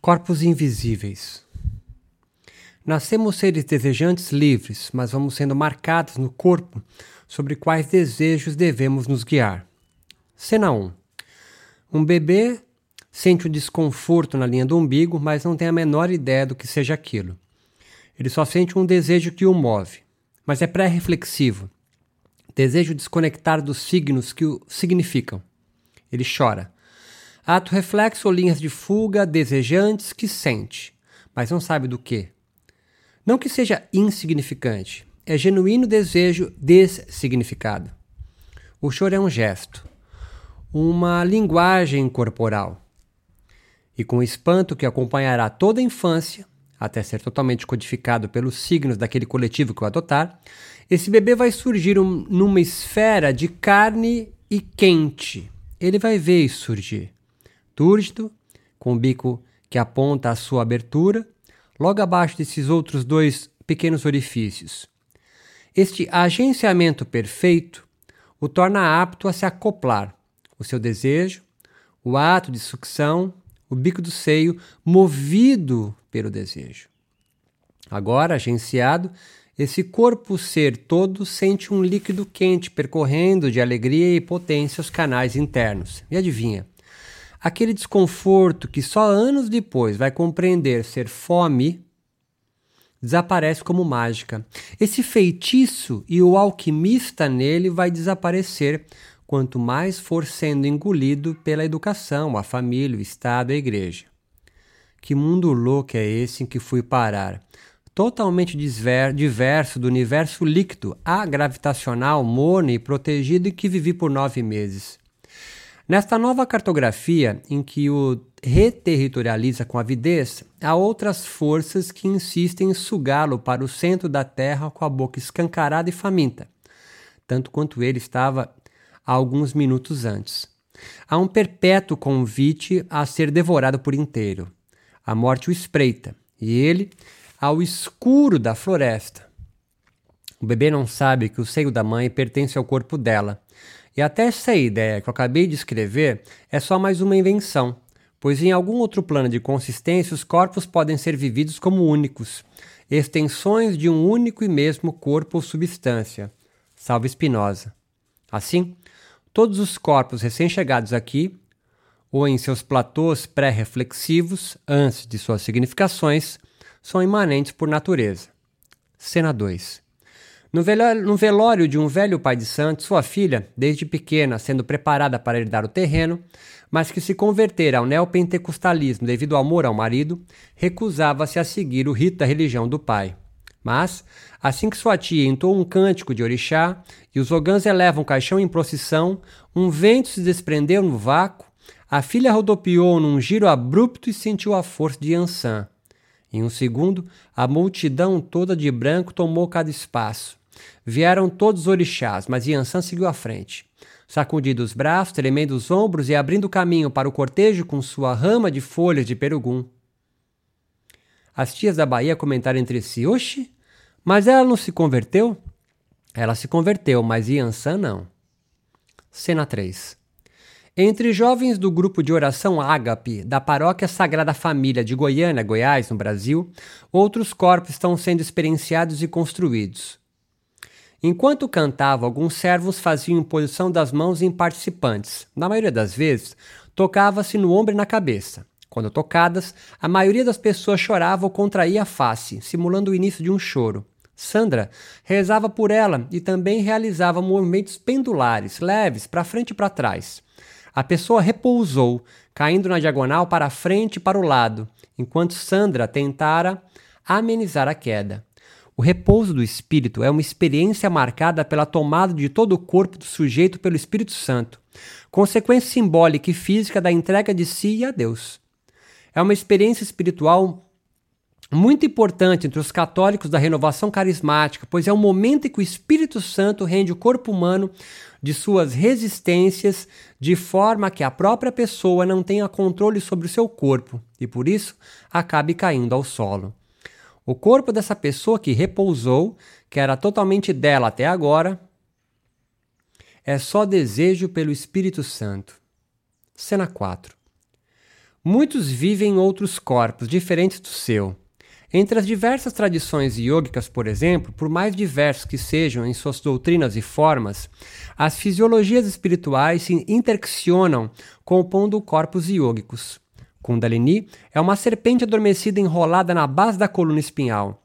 Corpos invisíveis. Nascemos seres desejantes livres, mas vamos sendo marcados no corpo sobre quais desejos devemos nos guiar. Cena 1. Um bebê sente um desconforto na linha do umbigo, mas não tem a menor ideia do que seja aquilo. Ele só sente um desejo que o move, mas é pré-reflexivo. Desejo desconectar dos signos que o significam. Ele chora Ato reflexo ou linhas de fuga desejantes que sente, mas não sabe do que. Não que seja insignificante, é genuíno desejo dessignificado. O choro é um gesto, uma linguagem corporal. E com o espanto que acompanhará toda a infância, até ser totalmente codificado pelos signos daquele coletivo que o adotar, esse bebê vai surgir um, numa esfera de carne e quente. Ele vai ver isso surgir túrgido, com o bico que aponta à sua abertura, logo abaixo desses outros dois pequenos orifícios. Este agenciamento perfeito o torna apto a se acoplar, o seu desejo, o ato de sucção, o bico do seio, movido pelo desejo. Agora, agenciado, esse corpo ser todo sente um líquido quente percorrendo de alegria e potência os canais internos. E adivinha? Aquele desconforto que só anos depois vai compreender ser fome desaparece como mágica. Esse feitiço e o alquimista nele vai desaparecer quanto mais for sendo engolido pela educação, a família, o Estado, a igreja. Que mundo louco é esse em que fui parar? Totalmente diverso do universo líquido, agravitacional, morno e protegido em que vivi por nove meses. Nesta nova cartografia, em que o reterritorializa com avidez, há outras forças que insistem em sugá-lo para o centro da terra com a boca escancarada e faminta, tanto quanto ele estava há alguns minutos antes. Há um perpétuo convite a ser devorado por inteiro. A morte o espreita, e ele ao escuro da floresta. O bebê não sabe que o seio da mãe pertence ao corpo dela e até essa ideia que eu acabei de escrever é só mais uma invenção, pois em algum outro plano de consistência os corpos podem ser vividos como únicos, extensões de um único e mesmo corpo ou substância. Salve Spinoza. Assim, todos os corpos recém-chegados aqui, ou em seus platôs pré-reflexivos, antes de suas significações, são imanentes por natureza. Cena 2. No velório, no velório, de um velho pai de santo, sua filha, desde pequena, sendo preparada para herdar o terreno, mas que se convertera ao neopentecostalismo devido ao amor ao marido, recusava-se a seguir o rito da religião do pai. Mas, assim que sua tia entoou um cântico de orixá e os ogãs elevam o caixão em procissão, um vento se desprendeu no vácuo, a filha rodopiou num giro abrupto e sentiu a força de Ansan. Em um segundo, a multidão toda de branco tomou cada espaço. Vieram todos os orixás, mas Yansan seguiu à frente. Sacudindo os braços, tremendo os ombros e abrindo caminho para o cortejo com sua rama de folhas de perugum. As tias da Bahia comentaram entre si: Oxe, mas ela não se converteu? Ela se converteu, mas Yansan não. Cena 3 entre jovens do grupo de oração Ágape, da Paróquia Sagrada Família de Goiânia, Goiás, no Brasil, outros corpos estão sendo experienciados e construídos. Enquanto cantava, alguns servos faziam imposição das mãos em participantes. Na maioria das vezes, tocava-se no ombro e na cabeça. Quando tocadas, a maioria das pessoas chorava ou contraía a face, simulando o início de um choro. Sandra rezava por ela e também realizava movimentos pendulares, leves, para frente e para trás. A pessoa repousou, caindo na diagonal para a frente e para o lado, enquanto Sandra tentara amenizar a queda. O repouso do espírito é uma experiência marcada pela tomada de todo o corpo do sujeito pelo Espírito Santo, consequência simbólica e física da entrega de si a Deus. É uma experiência espiritual muito importante entre os católicos da renovação carismática, pois é o momento em que o Espírito Santo rende o corpo humano de suas resistências, de forma que a própria pessoa não tenha controle sobre o seu corpo e por isso acabe caindo ao solo. O corpo dessa pessoa que repousou, que era totalmente dela até agora, é só desejo pelo Espírito Santo. Cena 4. Muitos vivem em outros corpos diferentes do seu. Entre as diversas tradições yogicas, por exemplo, por mais diversos que sejam em suas doutrinas e formas, as fisiologias espirituais se interaccionam compondo corpos yogicos. Kundalini é uma serpente adormecida enrolada na base da coluna espinhal.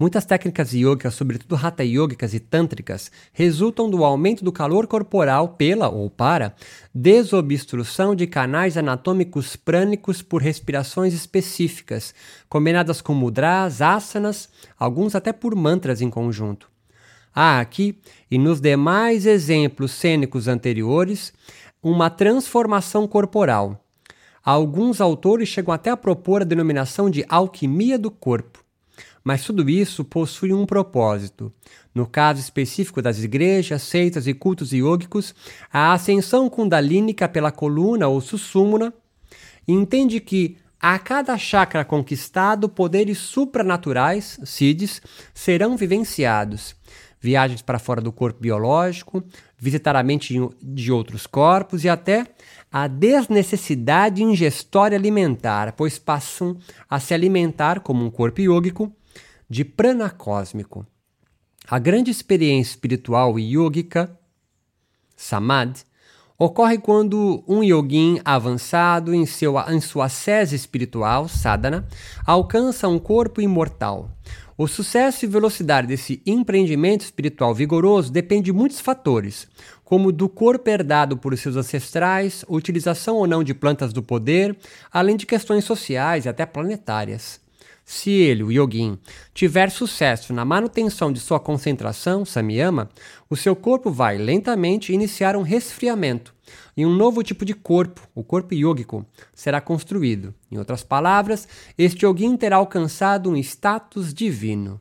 Muitas técnicas yogicas, sobretudo hatha yogicas e tântricas, resultam do aumento do calor corporal pela ou para desobstrução de canais anatômicos prânicos por respirações específicas, combinadas com mudras, asanas, alguns até por mantras em conjunto. Há aqui, e nos demais exemplos cênicos anteriores, uma transformação corporal. Alguns autores chegam até a propor a denominação de alquimia do corpo. Mas tudo isso possui um propósito. No caso específico das igrejas, seitas e cultos yogicos, a ascensão kundalínica pela coluna ou sussumna entende que a cada chakra conquistado, poderes supranaturais, siddhis, serão vivenciados. Viagens para fora do corpo biológico, visitar a mente de outros corpos e até a desnecessidade ingestória alimentar, pois passam a se alimentar como um corpo yógico de prana cósmico. A grande experiência espiritual yógica, samadhi, ocorre quando um yogin avançado em, seu, em sua sese espiritual, sadhana, alcança um corpo imortal. O sucesso e velocidade desse empreendimento espiritual vigoroso depende de muitos fatores, como do corpo herdado por seus ancestrais, utilização ou não de plantas do poder, além de questões sociais e até planetárias. Se ele, o yogin, tiver sucesso na manutenção de sua concentração, samyama, o seu corpo vai lentamente iniciar um resfriamento e um novo tipo de corpo, o corpo yógico, será construído. Em outras palavras, este yogin terá alcançado um status divino.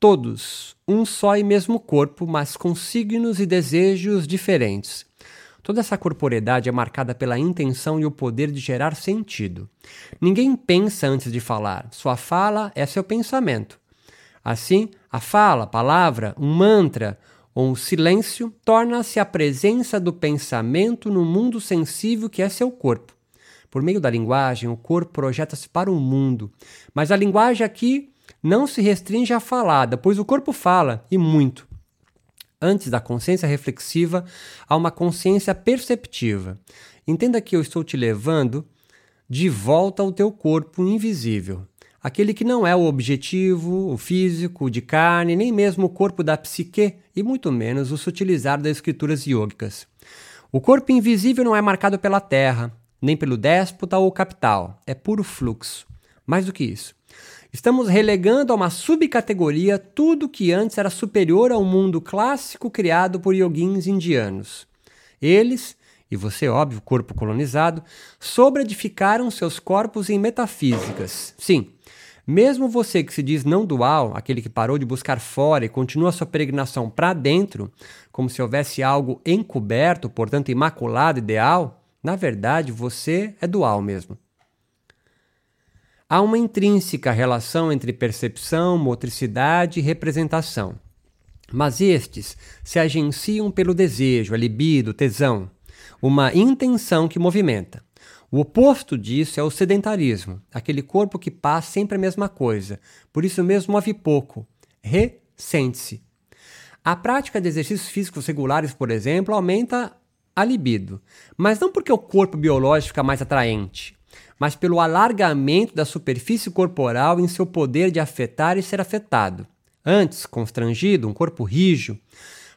Todos, um só e mesmo corpo, mas com signos e desejos diferentes. Toda essa corporeidade é marcada pela intenção e o poder de gerar sentido. Ninguém pensa antes de falar, sua fala é seu pensamento. Assim, a fala, palavra, um mantra ou um silêncio torna-se a presença do pensamento no mundo sensível que é seu corpo. Por meio da linguagem, o corpo projeta-se para o mundo. Mas a linguagem aqui não se restringe à falada, pois o corpo fala, e muito. Antes da consciência reflexiva, há uma consciência perceptiva. Entenda que eu estou te levando de volta ao teu corpo invisível. Aquele que não é o objetivo, o físico, o de carne, nem mesmo o corpo da psique, e muito menos o sutilizar das escrituras yogicas. O corpo invisível não é marcado pela terra, nem pelo déspota ou capital, é puro fluxo. Mais do que isso, Estamos relegando a uma subcategoria tudo que antes era superior ao mundo clássico criado por yoguins indianos. Eles, e você, óbvio, corpo colonizado, sobreedificaram seus corpos em metafísicas. Sim, mesmo você que se diz não dual, aquele que parou de buscar fora e continua sua peregrinação para dentro, como se houvesse algo encoberto, portanto imaculado, ideal, na verdade você é dual mesmo. Há uma intrínseca relação entre percepção, motricidade e representação. Mas estes se agenciam pelo desejo, a libido, tesão, uma intenção que movimenta. O oposto disso é o sedentarismo, aquele corpo que passa sempre a mesma coisa, por isso mesmo move pouco, ressente-se. A prática de exercícios físicos regulares, por exemplo, aumenta a libido, mas não porque o corpo biológico fica mais atraente, mas pelo alargamento da superfície corporal em seu poder de afetar e ser afetado. Antes, constrangido, um corpo rijo,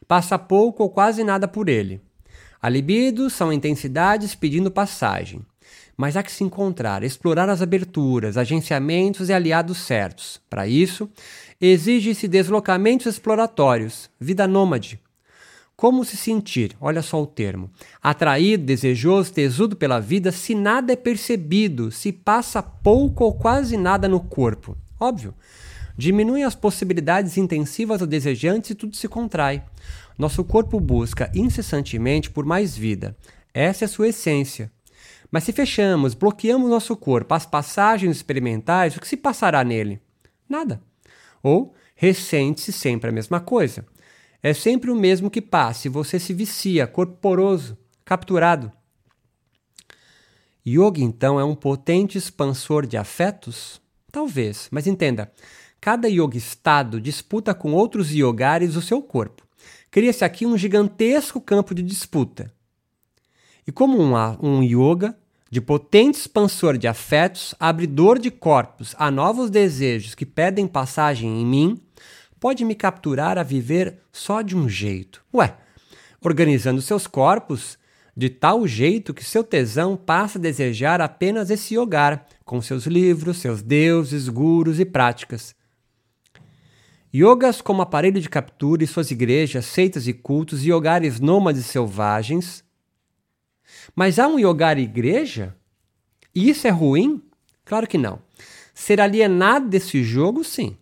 passa pouco ou quase nada por ele. A libido são intensidades pedindo passagem. Mas há que se encontrar, explorar as aberturas, agenciamentos e aliados certos. Para isso, exige-se deslocamentos exploratórios, vida nômade, como se sentir, olha só o termo, atraído, desejoso, tesudo pela vida se nada é percebido, se passa pouco ou quase nada no corpo. Óbvio. Diminuem as possibilidades intensivas ou desejantes e tudo se contrai. Nosso corpo busca incessantemente por mais vida. Essa é a sua essência. Mas se fechamos, bloqueamos nosso corpo às passagens experimentais, o que se passará nele? Nada. Ou ressente-se sempre a mesma coisa. É sempre o mesmo que passe, você se vicia, corporoso, capturado. Yoga, então, é um potente expansor de afetos? Talvez, mas entenda: cada yoga estado disputa com outros yogares o seu corpo. Cria-se aqui um gigantesco campo de disputa. E como um, um yoga de potente expansor de afetos, abridor de corpos a novos desejos que pedem passagem em mim, pode me capturar a viver só de um jeito. Ué, organizando seus corpos de tal jeito que seu tesão passa a desejar apenas esse hogar, com seus livros, seus deuses, gurus e práticas. Yogas como aparelho de captura e suas igrejas, seitas e cultos e hogares nômades selvagens mas há um yogar igreja? E isso é ruim? Claro que não. Ser alienado desse jogo, sim.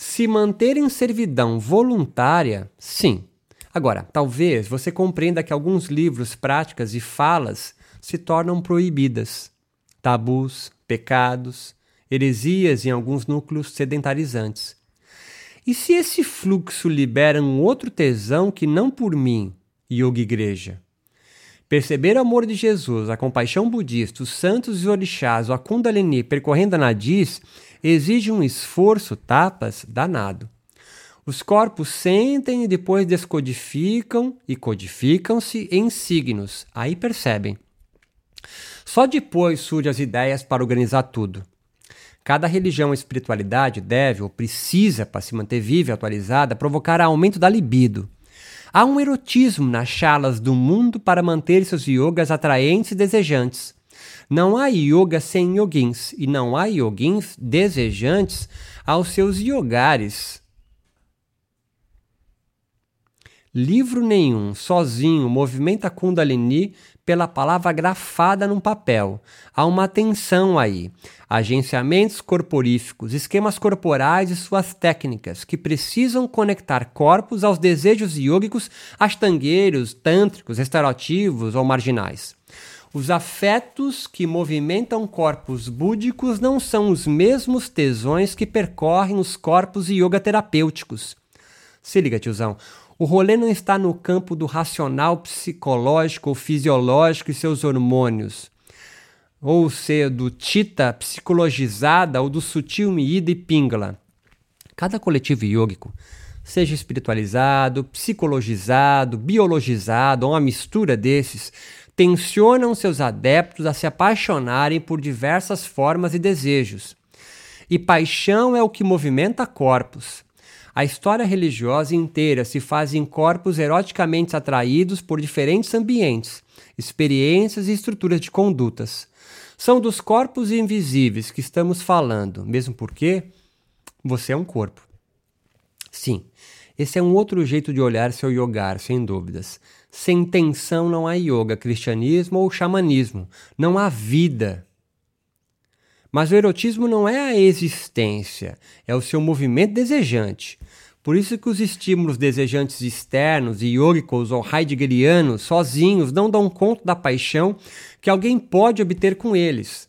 Se manter em servidão voluntária, sim. Agora, talvez você compreenda que alguns livros, práticas e falas se tornam proibidas. Tabus, pecados, heresias em alguns núcleos sedentarizantes. E se esse fluxo libera um outro tesão que não por mim, yoga igreja? Perceber o amor de Jesus, a compaixão budista, os santos e orixás, a Kundalini percorrendo a Nadis exige um esforço, tapas, danado. Os corpos sentem e depois descodificam e codificam-se em signos. Aí percebem. Só depois surgem as ideias para organizar tudo. Cada religião espiritualidade deve ou precisa, para se manter viva e atualizada, provocar aumento da libido. Há um erotismo nas chalas do mundo para manter seus yogas atraentes e desejantes. Não há yoga sem yogins e não há yogins desejantes aos seus yogares. Livro nenhum, sozinho, movimenta Kundalini pela palavra grafada num papel. Há uma tensão aí. Agenciamentos corporíficos, esquemas corporais e suas técnicas que precisam conectar corpos aos desejos yogicos astangueiros, tântricos, restaurativos ou marginais. Os afetos que movimentam corpos búdicos não são os mesmos tesões que percorrem os corpos yoga terapêuticos. Se liga, tiozão. O rolê não está no campo do racional psicológico ou fisiológico e seus hormônios, ou ser do tita psicologizada ou do sutil miída e pingala. Cada coletivo yógico, seja espiritualizado, psicologizado, biologizado ou uma mistura desses, tensionam seus adeptos a se apaixonarem por diversas formas e desejos. E paixão é o que movimenta corpos. A história religiosa inteira se faz em corpos eroticamente atraídos por diferentes ambientes, experiências e estruturas de condutas. São dos corpos invisíveis que estamos falando, mesmo porque você é um corpo. Sim, esse é um outro jeito de olhar seu yogar, sem dúvidas. Sem tensão não há yoga, cristianismo ou xamanismo. Não há vida. Mas o erotismo não é a existência, é o seu movimento desejante. Por isso que os estímulos desejantes externos, yogicos ou heideggerianos, sozinhos, não dão conta da paixão que alguém pode obter com eles.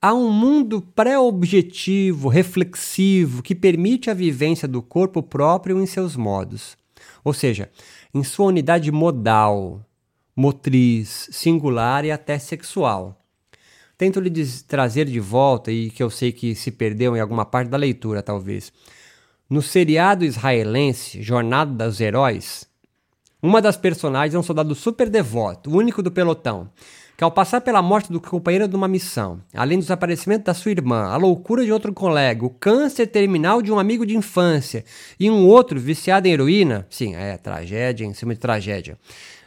Há um mundo pré-objetivo, reflexivo, que permite a vivência do corpo próprio em seus modos. Ou seja, em sua unidade modal, motriz, singular e até sexual tento lhe trazer de volta, e que eu sei que se perdeu em alguma parte da leitura, talvez. No seriado israelense Jornada dos Heróis, uma das personagens é um soldado super devoto, o único do pelotão, que ao passar pela morte do companheiro de uma missão, além do desaparecimento da sua irmã, a loucura de outro colega, o câncer terminal de um amigo de infância e um outro viciado em heroína, sim, é tragédia em cima de tragédia,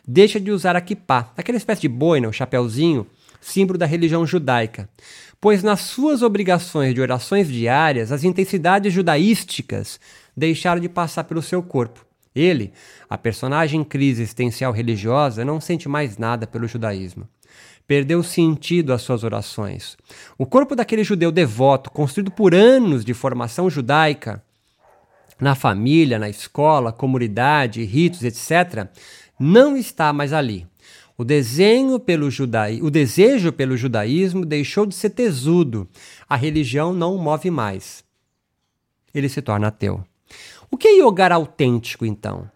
deixa de usar a kippah, aquela espécie de boina, o chapéuzinho, símbolo da religião judaica, pois nas suas obrigações de orações diárias, as intensidades judaísticas deixaram de passar pelo seu corpo. Ele, a personagem em crise existencial religiosa, não sente mais nada pelo judaísmo. Perdeu sentido às suas orações. O corpo daquele judeu devoto, construído por anos de formação judaica, na família, na escola, comunidade, ritos, etc., não está mais ali. O desenho pelo judaí... o desejo pelo judaísmo deixou de ser tesudo. A religião não o move mais. Ele se torna ateu. O que é yogar autêntico, então?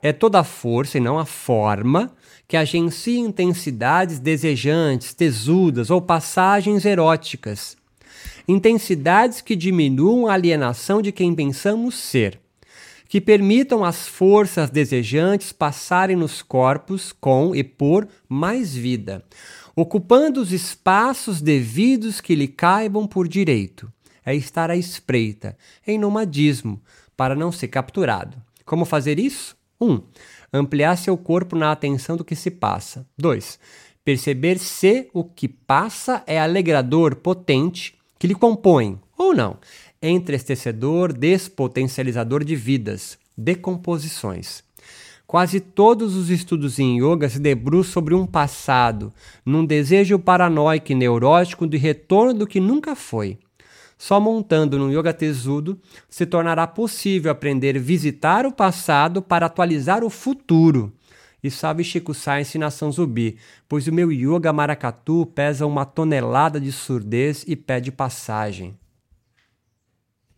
É toda a força e não a forma que agencia intensidades desejantes, tesudas ou passagens eróticas. Intensidades que diminuam a alienação de quem pensamos ser, que permitam as forças desejantes passarem nos corpos com e por mais vida, ocupando os espaços devidos que lhe caibam por direito. É estar à espreita, em nomadismo, para não ser capturado. Como fazer isso? 1. Um, ampliar seu corpo na atenção do que se passa. 2. Perceber se o que passa é alegrador, potente, que lhe compõe, ou não. Entristecedor, despotencializador de vidas, decomposições. Quase todos os estudos em yoga se debruçam sobre um passado, num desejo paranoico e neurótico de retorno do que nunca foi. Só montando no Yoga Tesudo se tornará possível aprender a visitar o passado para atualizar o futuro. E sabe Chico Science e Nação Zubi, pois o meu Yoga Maracatu pesa uma tonelada de surdez e pede passagem.